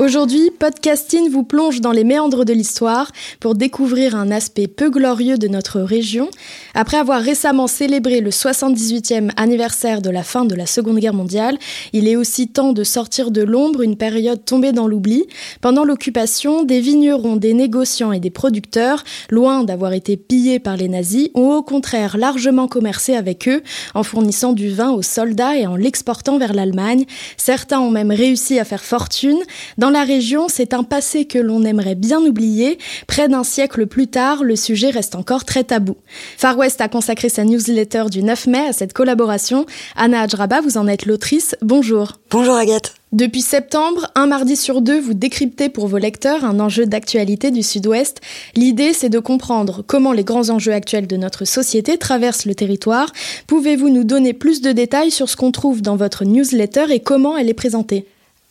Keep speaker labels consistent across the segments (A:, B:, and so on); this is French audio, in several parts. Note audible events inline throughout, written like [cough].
A: Aujourd'hui, Podcasting vous plonge dans les méandres de l'histoire pour découvrir un aspect peu glorieux de notre région. Après avoir récemment célébré le 78e anniversaire de la fin de la Seconde Guerre mondiale, il est aussi temps de sortir de l'ombre une période tombée dans l'oubli. Pendant l'occupation, des vignerons, des négociants et des producteurs, loin d'avoir été pillés par les nazis, ont au contraire largement commercé avec eux en fournissant du vin aux soldats et en l'exportant vers l'Allemagne. Certains ont même réussi à faire fortune. Dans dans la région, c'est un passé que l'on aimerait bien oublier. Près d'un siècle plus tard, le sujet reste encore très tabou. Far West a consacré sa newsletter du 9 mai à cette collaboration. Anna Adjraba, vous en êtes l'autrice. Bonjour.
B: Bonjour Agathe.
A: Depuis septembre, un mardi sur deux, vous décryptez pour vos lecteurs un enjeu d'actualité du Sud-Ouest. L'idée, c'est de comprendre comment les grands enjeux actuels de notre société traversent le territoire. Pouvez-vous nous donner plus de détails sur ce qu'on trouve dans votre newsletter et comment elle est présentée?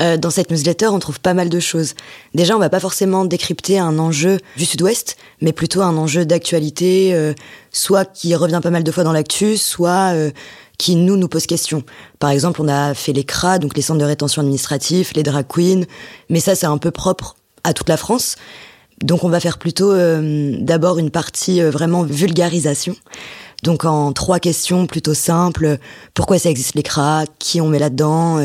B: Euh, dans cette newsletter, on trouve pas mal de choses. Déjà, on va pas forcément décrypter un enjeu du Sud-Ouest, mais plutôt un enjeu d'actualité, euh, soit qui revient pas mal de fois dans l'actu, soit euh, qui nous nous pose question. Par exemple, on a fait les CRA, donc les centres de rétention administratifs, les drag queens, mais ça c'est un peu propre à toute la France. Donc on va faire plutôt d'abord une partie vraiment vulgarisation. Donc en trois questions plutôt simples. Pourquoi ça existe les CRA? Qui on met là-dedans?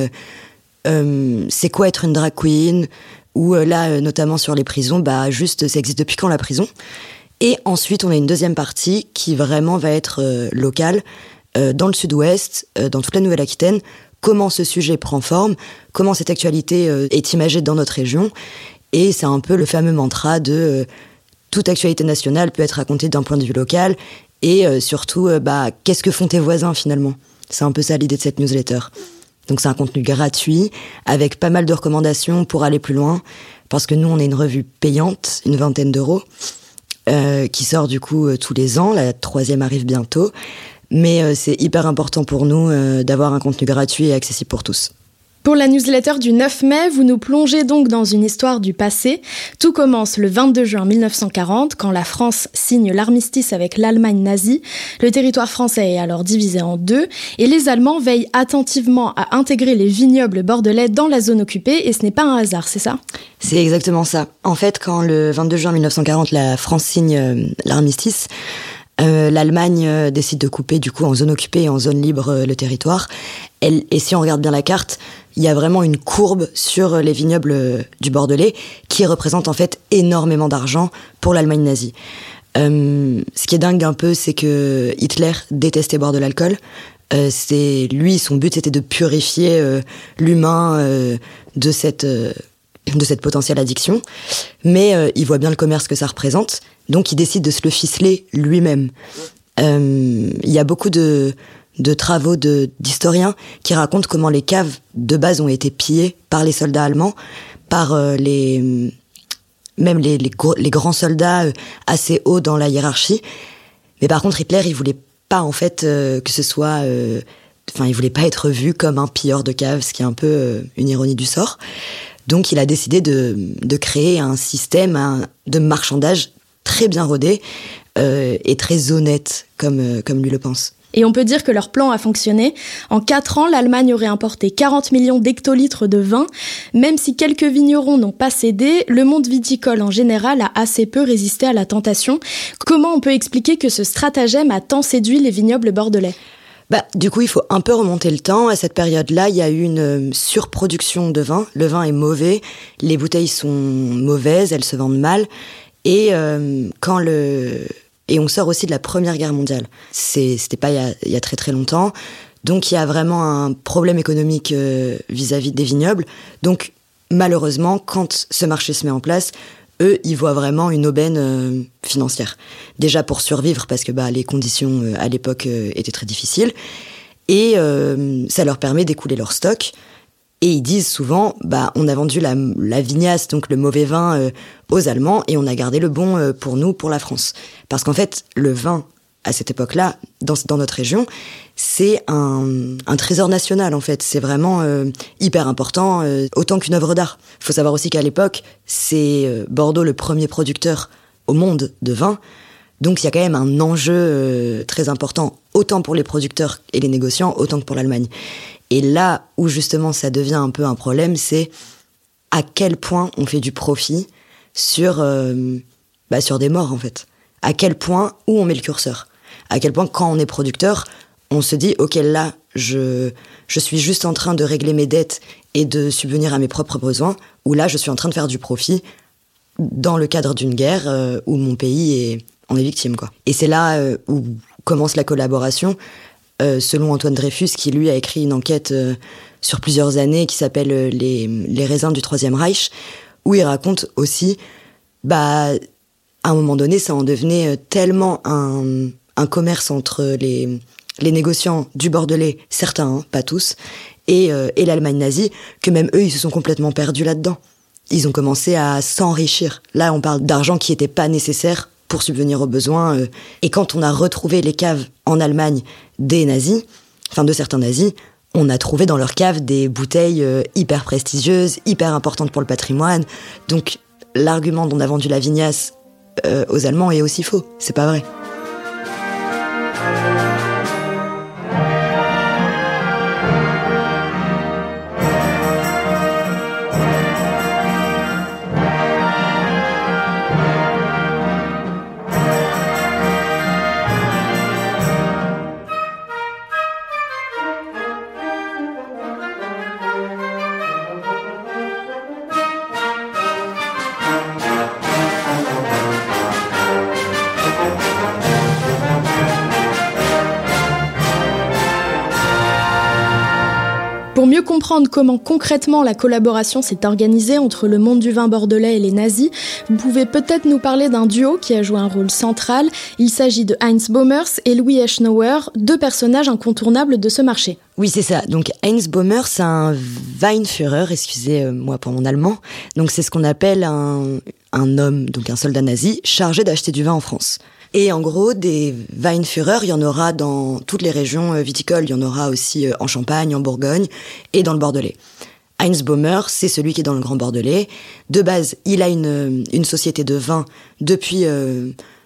B: Euh, c'est quoi être une drag queen? Ou euh, là, euh, notamment sur les prisons, bah juste, ça existe depuis quand la prison? Et ensuite, on a une deuxième partie qui vraiment va être locale, dans le sud-ouest, dans toute la Nouvelle-Aquitaine, comment ce sujet prend forme, comment cette actualité est imagée dans notre région? Et c'est un peu le fameux mantra de toute actualité nationale peut être racontée d'un point de vue local. Et surtout, bah, qu'est-ce que font tes voisins finalement? C'est un peu ça l'idée de cette newsletter. Donc c'est un contenu gratuit avec pas mal de recommandations pour aller plus loin parce que nous on est une revue payante, une vingtaine d'euros, euh, qui sort du coup euh, tous les ans. La troisième arrive bientôt, mais euh, c'est hyper important pour nous d'avoir un contenu gratuit et accessible pour tous.
A: Pour la newsletter du 9 mai, vous nous plongez donc dans une histoire du passé. Tout commence le 22 juin 1940, quand la France signe l'armistice avec l'Allemagne nazie. Le territoire français est alors divisé en deux, et les Allemands veillent attentivement à intégrer les vignobles bordelais dans la zone occupée, et ce n'est pas un hasard, c'est ça?
B: C'est exactement ça. En fait, quand le 22 juin 1940, la France signe euh, l'armistice, euh, L'Allemagne euh, décide de couper du coup en zone occupée et en zone libre le territoire. Et si on regarde bien la carte, il y a vraiment une courbe sur les vignobles du Bordelais qui représente en fait énormément d'argent pour l'Allemagne nazie. Euh, ce qui est dingue un peu, c'est que Hitler détestait boire de l'alcool. Euh, c'est lui, son but c'était de purifier euh, l'humain euh, de cette euh, de cette potentielle addiction, mais il voit bien le commerce que ça représente, donc il décide de se le ficeler lui-même. Il y a beaucoup de de travaux d'historiens qui racontent comment les caves de base ont été pillées par les soldats allemands, par euh, les même les, les, les grands soldats euh, assez hauts dans la hiérarchie. Mais par contre, Hitler, il voulait pas en fait euh, que ce soit, enfin, il voulait pas être vu comme un pilleur de caves, ce qui est un peu une ironie du sort. Donc, il a décidé de, de créer un système de marchandage très bien rodé et très honnête, comme comme lui le pense.
A: Et on peut dire que leur plan a fonctionné. En 4 ans, l'Allemagne aurait importé 40 millions d'hectolitres de vin. Même si quelques vignerons n'ont pas cédé, le monde viticole en général a assez peu résisté à la tentation. Comment on peut expliquer que ce stratagème a tant séduit les vignobles bordelais?
B: Bah, du coup, il faut un peu remonter le temps. À cette période-là, il y a eu une euh, surproduction de vin. Le vin est mauvais, les bouteilles sont mauvaises, elles se vendent mal. Et euh, quand le et on sort aussi de la Première Guerre mondiale. C'était pas il y, a, il y, a, très très longtemps. Donc il y a vraiment un problème économique euh, vis-à-vis -vis des vignobles. Donc malheureusement, quand ce marché se met en place, eux, ils voient vraiment une aubaine euh, financière. Déjà pour survivre, parce que bah, les conditions euh, à l'époque euh, étaient très difficiles, et ça leur permet d'écouler leur stock. Et ils disent souvent, bah, on a vendu la, la vignasse, donc le mauvais vin, aux Allemands, et on a gardé le bon pour nous, pour la France. Parce qu'en fait, le vin à cette époque-là, dans, dans, notre région, c'est un, un, trésor national en fait. C'est vraiment euh, hyper important, euh, autant qu'une œuvre d'art. Il faut savoir aussi qu'à l'époque, c'est euh, Bordeaux le premier producteur au monde de vin. Donc il y a quand même un enjeu très important, autant pour les producteurs et les négociants, autant que pour l'Allemagne. Et là où justement ça devient un peu un problème, c'est à quel point on fait du profit sur, bah, sur des morts en fait. À quel point, où on met le curseur à quel point quand on est producteur, on se dit ok là je je suis juste en train de régler mes dettes et de subvenir à mes propres besoins ou là je suis en train de faire du profit dans le cadre d'une guerre euh, où mon pays est en est victime quoi. Et c'est là euh, où commence la collaboration euh, selon Antoine Dreyfus qui lui a écrit une enquête sur plusieurs années qui s'appelle les, les raisins du troisième Reich où il raconte aussi bah à un moment donné ça en devenait tellement un commerce entre les, négociants du Bordelais, certains, hein, pas tous, et, euh, l'Allemagne nazie, que même eux, ils se sont complètement perdus là-dedans. Ils ont commencé à s'enrichir. Là, on parle d'argent qui n'était pas nécessaire pour subvenir aux besoins. Euh. et quand on a retrouvé les caves en Allemagne des nazis, enfin de certains nazis, on a trouvé dans leurs caves des bouteilles euh, hyper prestigieuses, hyper importantes pour le patrimoine. Donc l'argument dont on a vendu la vignasse aux Allemands est aussi faux. C'est pas vrai.
A: Comprendre comment concrètement la collaboration s'est organisée entre le monde du vin bordelais et les nazis, vous pouvez peut-être nous parler d'un duo qui a joué un rôle central. Il s'agit de Heinz Baumers et Louis Eschnauer, deux personnages incontournables de ce marché.
B: Oui, c'est ça. Donc Heinz Baumer, c'est un Weinführer, excusez-moi pour mon allemand. Donc c'est ce qu'on appelle un, un homme, donc un soldat nazi, chargé d'acheter du vin en France. Et en gros, des Weinführer, il y en aura dans toutes les régions euh, viticoles. Il y en aura aussi euh, en Champagne, en Bourgogne et dans le Bordelais. Heinz Baumer, c'est celui qui est dans le Grand Bordelais. De base, il a une, euh, une société de vin depuis,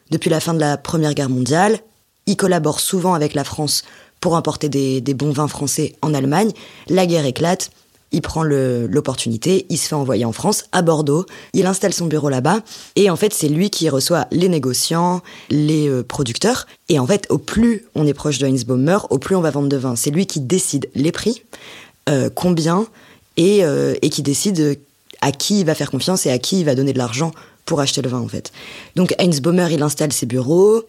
B: depuis la fin de la Première Guerre mondiale. Il collabore souvent avec la France pour importer des, des bons vins français en Allemagne. La guerre éclate il prend l'opportunité, il se fait envoyer en France, à Bordeaux, il installe son bureau là-bas, et en fait c'est lui qui reçoit les négociants, les euh, producteurs, et en fait au plus on est proche de Heinz Baumer, au plus on va vendre de vin. C'est lui qui décide les prix, euh, combien, et, euh, et qui décide à qui il va faire confiance et à qui il va donner de l'argent pour acheter le vin en fait. Donc Heinz Baumer il installe ses bureaux,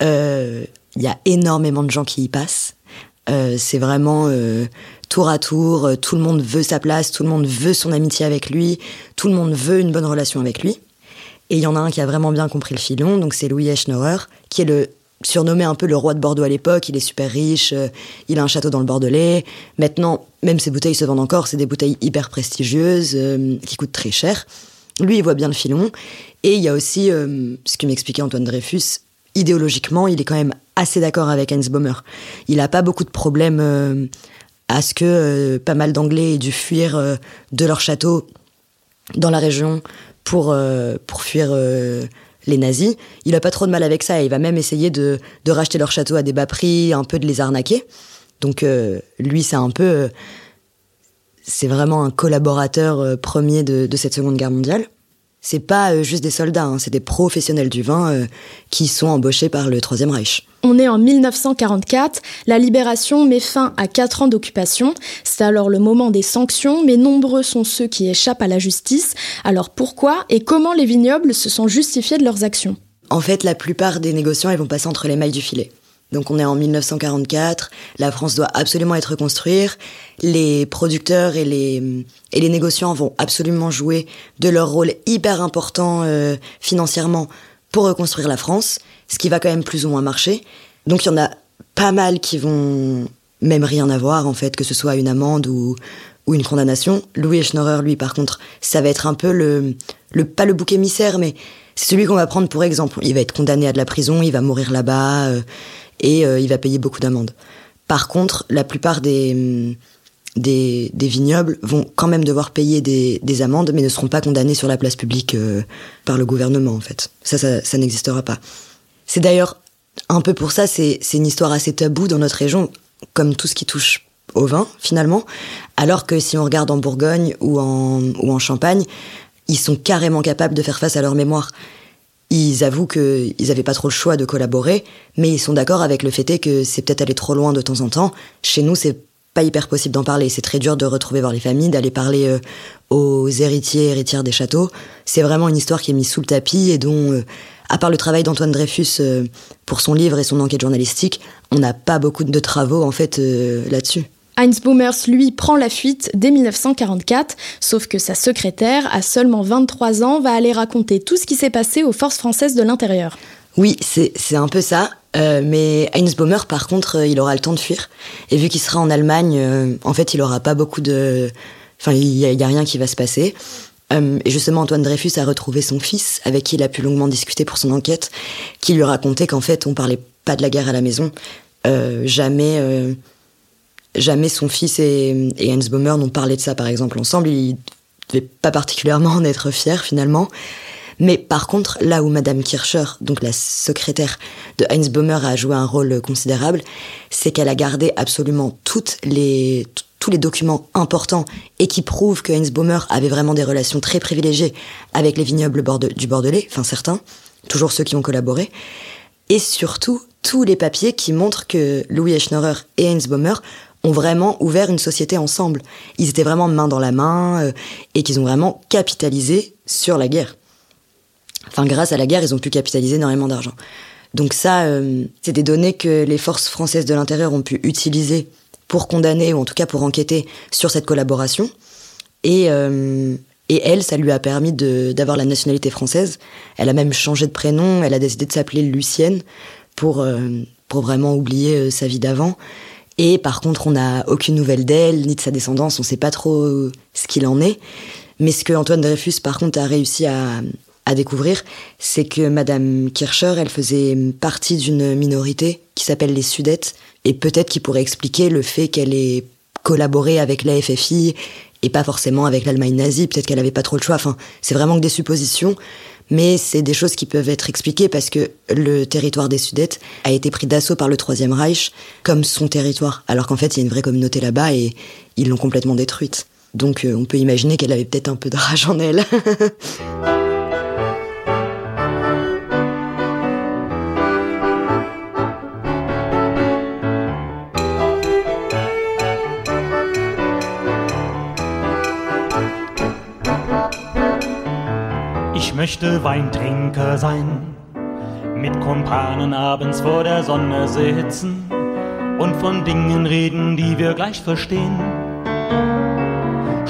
B: il y a énormément de gens qui y passent, c'est vraiment tour à tour, euh, tout le monde veut sa place, tout le monde veut son amitié avec lui, tout le monde veut une bonne relation avec lui. Et il y en a un qui a vraiment bien compris le filon, donc c'est Louis Eschnauer, qui est le surnommé un peu le roi de Bordeaux à l'époque. Il est super riche, euh, il a un château dans le Bordelais. Maintenant, même ses bouteilles se vendent encore, c'est des bouteilles hyper prestigieuses, euh, qui coûtent très cher. Lui, il voit bien le filon. Et il y a aussi, ce que m'expliquait Antoine Dreyfus, idéologiquement, il est quand même assez d'accord avec Hans Baumer. Il n'a pas beaucoup de problèmes à ce que euh, pas mal d'Anglais aient dû fuir euh, de leur château dans la région pour, euh, pour fuir les nazis. Il a pas trop de mal avec ça. il va même essayer de, de, racheter leur château à des bas prix, un peu de les arnaquer. Donc lui, c'est un peu... c'est vraiment un collaborateur premier de, cette Seconde Guerre mondiale. C'est pas euh, juste des soldats, hein, c'est des professionnels du vin euh, qui sont embauchés par le Troisième Reich.
A: On est en 1944, la libération met fin à quatre ans d'occupation. C'est alors le moment des sanctions, mais nombreux sont ceux qui échappent à la justice. Alors pourquoi et comment les vignobles se sont justifiés de leurs actions?
B: En fait, la plupart des négociants, ils vont passer entre les mailles du filet. Donc on est en 1944, la France doit absolument être reconstruite, les producteurs et les, et les négociants vont absolument jouer de leur rôle hyper important euh, financièrement pour reconstruire la France, ce qui va quand même plus ou moins marcher. Donc il y en a pas mal qui vont même rien avoir en fait, que ce soit une amende ou, ou une condamnation. Louis Schnorrer, lui, par contre, ça va être un peu le, le pas le bouc émissaire, mais c'est celui qu'on va prendre pour exemple. Il va être condamné à de la prison, il va mourir là-bas. Euh, et euh, il va payer beaucoup d'amendes. Par contre, la plupart des, des, vignobles vont quand même devoir payer des, amendes, mais ne seront pas condamnés sur la place publique euh, par le gouvernement, en fait. Ça, ça, n'existera pas. C'est d'ailleurs un peu pour ça, c'est une histoire assez taboue dans notre région, comme tout ce qui touche au vin, finalement. Alors que si on regarde en Bourgogne ou en, ou en Champagne, ils sont carrément capables de faire face à leur mémoire ils avouent qu'ils n'avaient pas trop le choix de collaborer, mais ils sont d'accord avec le fait que c'est peut-être aller trop loin de temps en temps. Chez nous, c'est pas hyper possible d'en parler. C'est très dur de retrouver voir les familles, d'aller parler euh, aux héritiers, héritières des châteaux. C'est vraiment une histoire qui est mise sous le tapis et dont, euh, à part le travail d'Antoine Dreyfus euh, pour son livre et son enquête journalistique, on n'a pas beaucoup de travaux en fait là-dessus.
A: Heinz Boomers, lui, prend la fuite dès 1944, sauf que sa secrétaire, à seulement 23 ans, va aller raconter tout ce qui s'est passé aux forces françaises de l'intérieur.
B: Oui, c'est un peu ça. Euh, mais Heinz Baumer, par contre, euh, il aura le temps de fuir. Et vu qu'il sera en Allemagne, euh, en fait, il aura pas beaucoup de... Enfin, il n'y a, rien qui va se passer. et justement, Antoine Dreyfus a retrouvé son fils, avec qui il a pu longuement discuter pour son enquête, qui lui racontait qu'en fait, on parlait pas de la guerre à la maison. jamais jamais son fils et, et Hans Baumer n'ont parlé de ça, par exemple, ensemble. Ils devaient pas particulièrement en être fiers, finalement. Mais par contre, là où Madame Kircher, donc la secrétaire de Heinz Baumer, a joué un rôle considérable, c'est qu'elle a gardé absolument toutes les, tous les documents importants et qui prouvent que Heinz Baumer avait vraiment des relations très privilégiées avec les vignobles du Bordelais, enfin certains, toujours ceux qui ont collaboré, et surtout tous les papiers qui montrent que Louis Eschnorer et Heinz Baumer ont vraiment ouvert une société ensemble. Ils étaient vraiment main dans la main euh, et qu'ils ont vraiment capitalisé sur la guerre. Enfin, grâce à la guerre, ils ont pu capitaliser énormément d'argent. Donc ça, euh, c'est des données que les forces françaises de l'intérieur ont pu utiliser pour condamner ou en tout cas pour enquêter sur cette collaboration. Et, euh, et elle, ça lui a permis d'avoir la nationalité française. Elle a même changé de prénom. Elle a décidé de s'appeler Lucienne pour, pour vraiment oublier sa vie d'avant. Et par contre, on n'a aucune nouvelle d'elle, ni de sa descendance, on ne sait pas trop ce qu'il en est. Mais ce que Antoine Dreyfus, par contre, a réussi à, découvrir, c'est que Madame Kircher, elle faisait partie d'une minorité qui s'appelle les Sudètes, et peut-être qu'il pourrait expliquer le fait qu'elle ait collaboré avec la FFI et pas forcément avec l'Allemagne nazie, peut-être qu'elle n'avait pas trop le choix, enfin, c'est vraiment que des suppositions, mais c'est des choses qui peuvent être expliquées parce que le territoire des Sudètes a été pris d'assaut par le Troisième Reich comme son territoire, alors qu'en fait il y a une vraie communauté là-bas et ils l'ont complètement détruite. Donc euh, on peut imaginer qu'elle avait peut-être un peu de rage en elle. [laughs]
C: möchte Weintrinker sein, mit Kumpanen abends vor der Sonne sitzen und von Dingen reden, die wir gleich verstehen.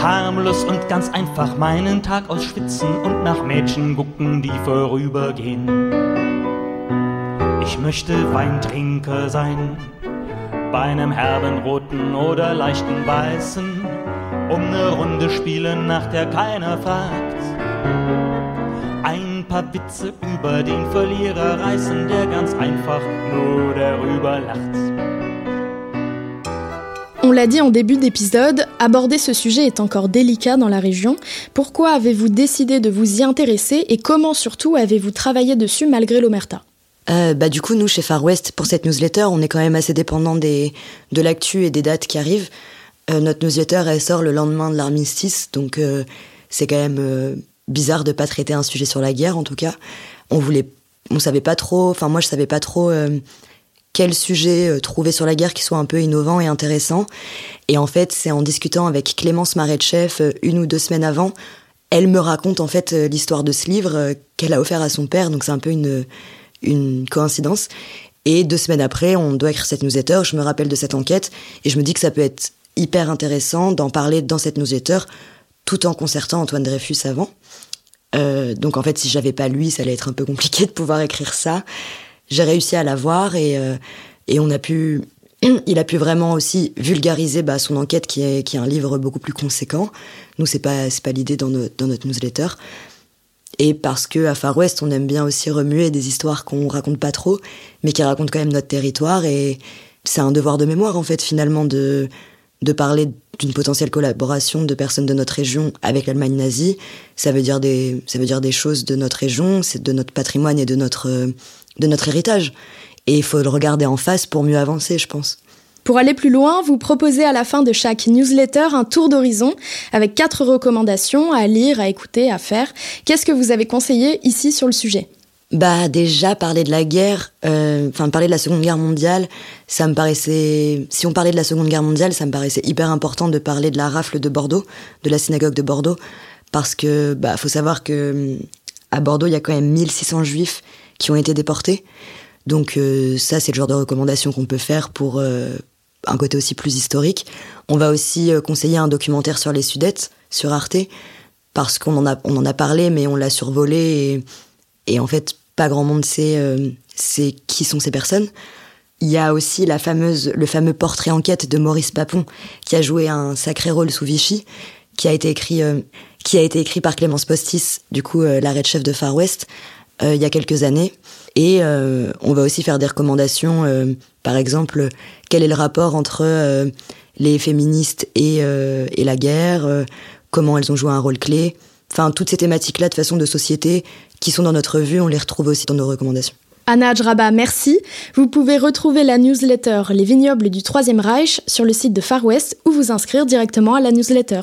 C: Harmlos und ganz einfach meinen Tag ausschwitzen und nach Mädchen gucken, die vorübergehen. Ich möchte Weintrinker sein, bei einem herben roten oder leichten weißen, um ne Runde spielen, nach der keiner fragt paar Witze über den Verlierer reißen, der ganz einfach nur darüber lacht.
A: On l'a dit en début d'épisode, aborder ce sujet est encore délicat dans la région. Pourquoi avez-vous décidé de vous y intéresser et comment surtout avez-vous travaillé dessus malgré l'Omerta?
B: Euh, bah, du coup, nous, chez Far West, pour cette newsletter, on est quand même assez dépendant des, de l'actu et des dates qui arrivent. Euh, notre newsletter, elle sort le lendemain de l'armistice, donc euh, c'est quand même bizarre de pas traiter un sujet sur la guerre, en tout cas. On voulait, on savait pas trop, enfin moi je savais pas trop euh, quel sujet euh, trouver sur la guerre qui soit un peu innovant et intéressant. Et en fait, c'est en discutant avec Clémence Maretchef euh, une ou deux semaines avant, elle me raconte en fait l'histoire de ce livre qu'elle a offert à son père, donc c'est un peu une, une coïncidence. Et deux semaines après, on doit écrire cette newsletter, je me rappelle de cette enquête, et je me dis que ça peut être hyper intéressant d'en parler dans cette newsletter, tout en concertant Antoine Dreyfus avant. Euh, donc en fait, si j'avais pas lui, ça allait être un peu compliqué de pouvoir écrire ça. J'ai réussi à l'avoir et euh, et on a pu, il a pu vraiment aussi vulgariser bah, son enquête qui est qui est un livre beaucoup plus conséquent. Nous c'est pas c'est pas l'idée dans, dans notre newsletter. Et parce que à Far West, on aime bien aussi remuer des histoires qu'on raconte pas trop, mais qui racontent quand même notre territoire et c'est un devoir de mémoire en fait finalement de de parler d'une potentielle collaboration de personnes de notre région avec l'Allemagne nazie. Ça veut dire des, ça veut dire des choses de notre région, c'est de notre patrimoine et de notre, de notre héritage. Et il faut le regarder en face pour mieux avancer, je pense.
A: Pour aller plus loin, vous proposez à la fin de chaque newsletter un tour d'horizon avec quatre recommandations à lire, à écouter, à faire. Qu'est-ce que vous avez conseillé ici sur le sujet?
B: Bah déjà parler de la guerre, euh, enfin parler de la Seconde Guerre mondiale, ça me paraissait, si on parlait de la Seconde Guerre mondiale, ça me paraissait hyper important de parler de la rafle de Bordeaux, de la synagogue de Bordeaux, parce que bah faut savoir que à Bordeaux il y a quand même 1600 juifs qui ont été déportés, donc euh, ça c'est le genre de recommandation qu'on peut faire pour euh, un côté aussi plus historique. On va aussi conseiller un documentaire sur les Sudètes sur Arte, parce qu'on en a on en a parlé mais on l'a survolé et, et en fait pas grand monde sait, euh, qui sont ces personnes. Il y a aussi la fameuse, le fameux portrait enquête de Maurice Papon, qui a joué un sacré rôle sous Vichy, qui a été écrit, euh, qui a été écrit par Clémence Postis, du coup euh, l'arrêt de chef de Far West, il y a quelques années. Et on va aussi faire des recommandations, par exemple, quel est le rapport entre les féministes et, et la guerre, comment elles ont joué un rôle clé. Enfin, toutes ces thématiques-là de façon de société qui sont dans notre vue, on les retrouve aussi dans nos recommandations.
A: Anna Ajraba, merci. Vous pouvez retrouver la newsletter Les vignobles du Troisième Reich sur le site de Far West ou vous inscrire directement à la newsletter.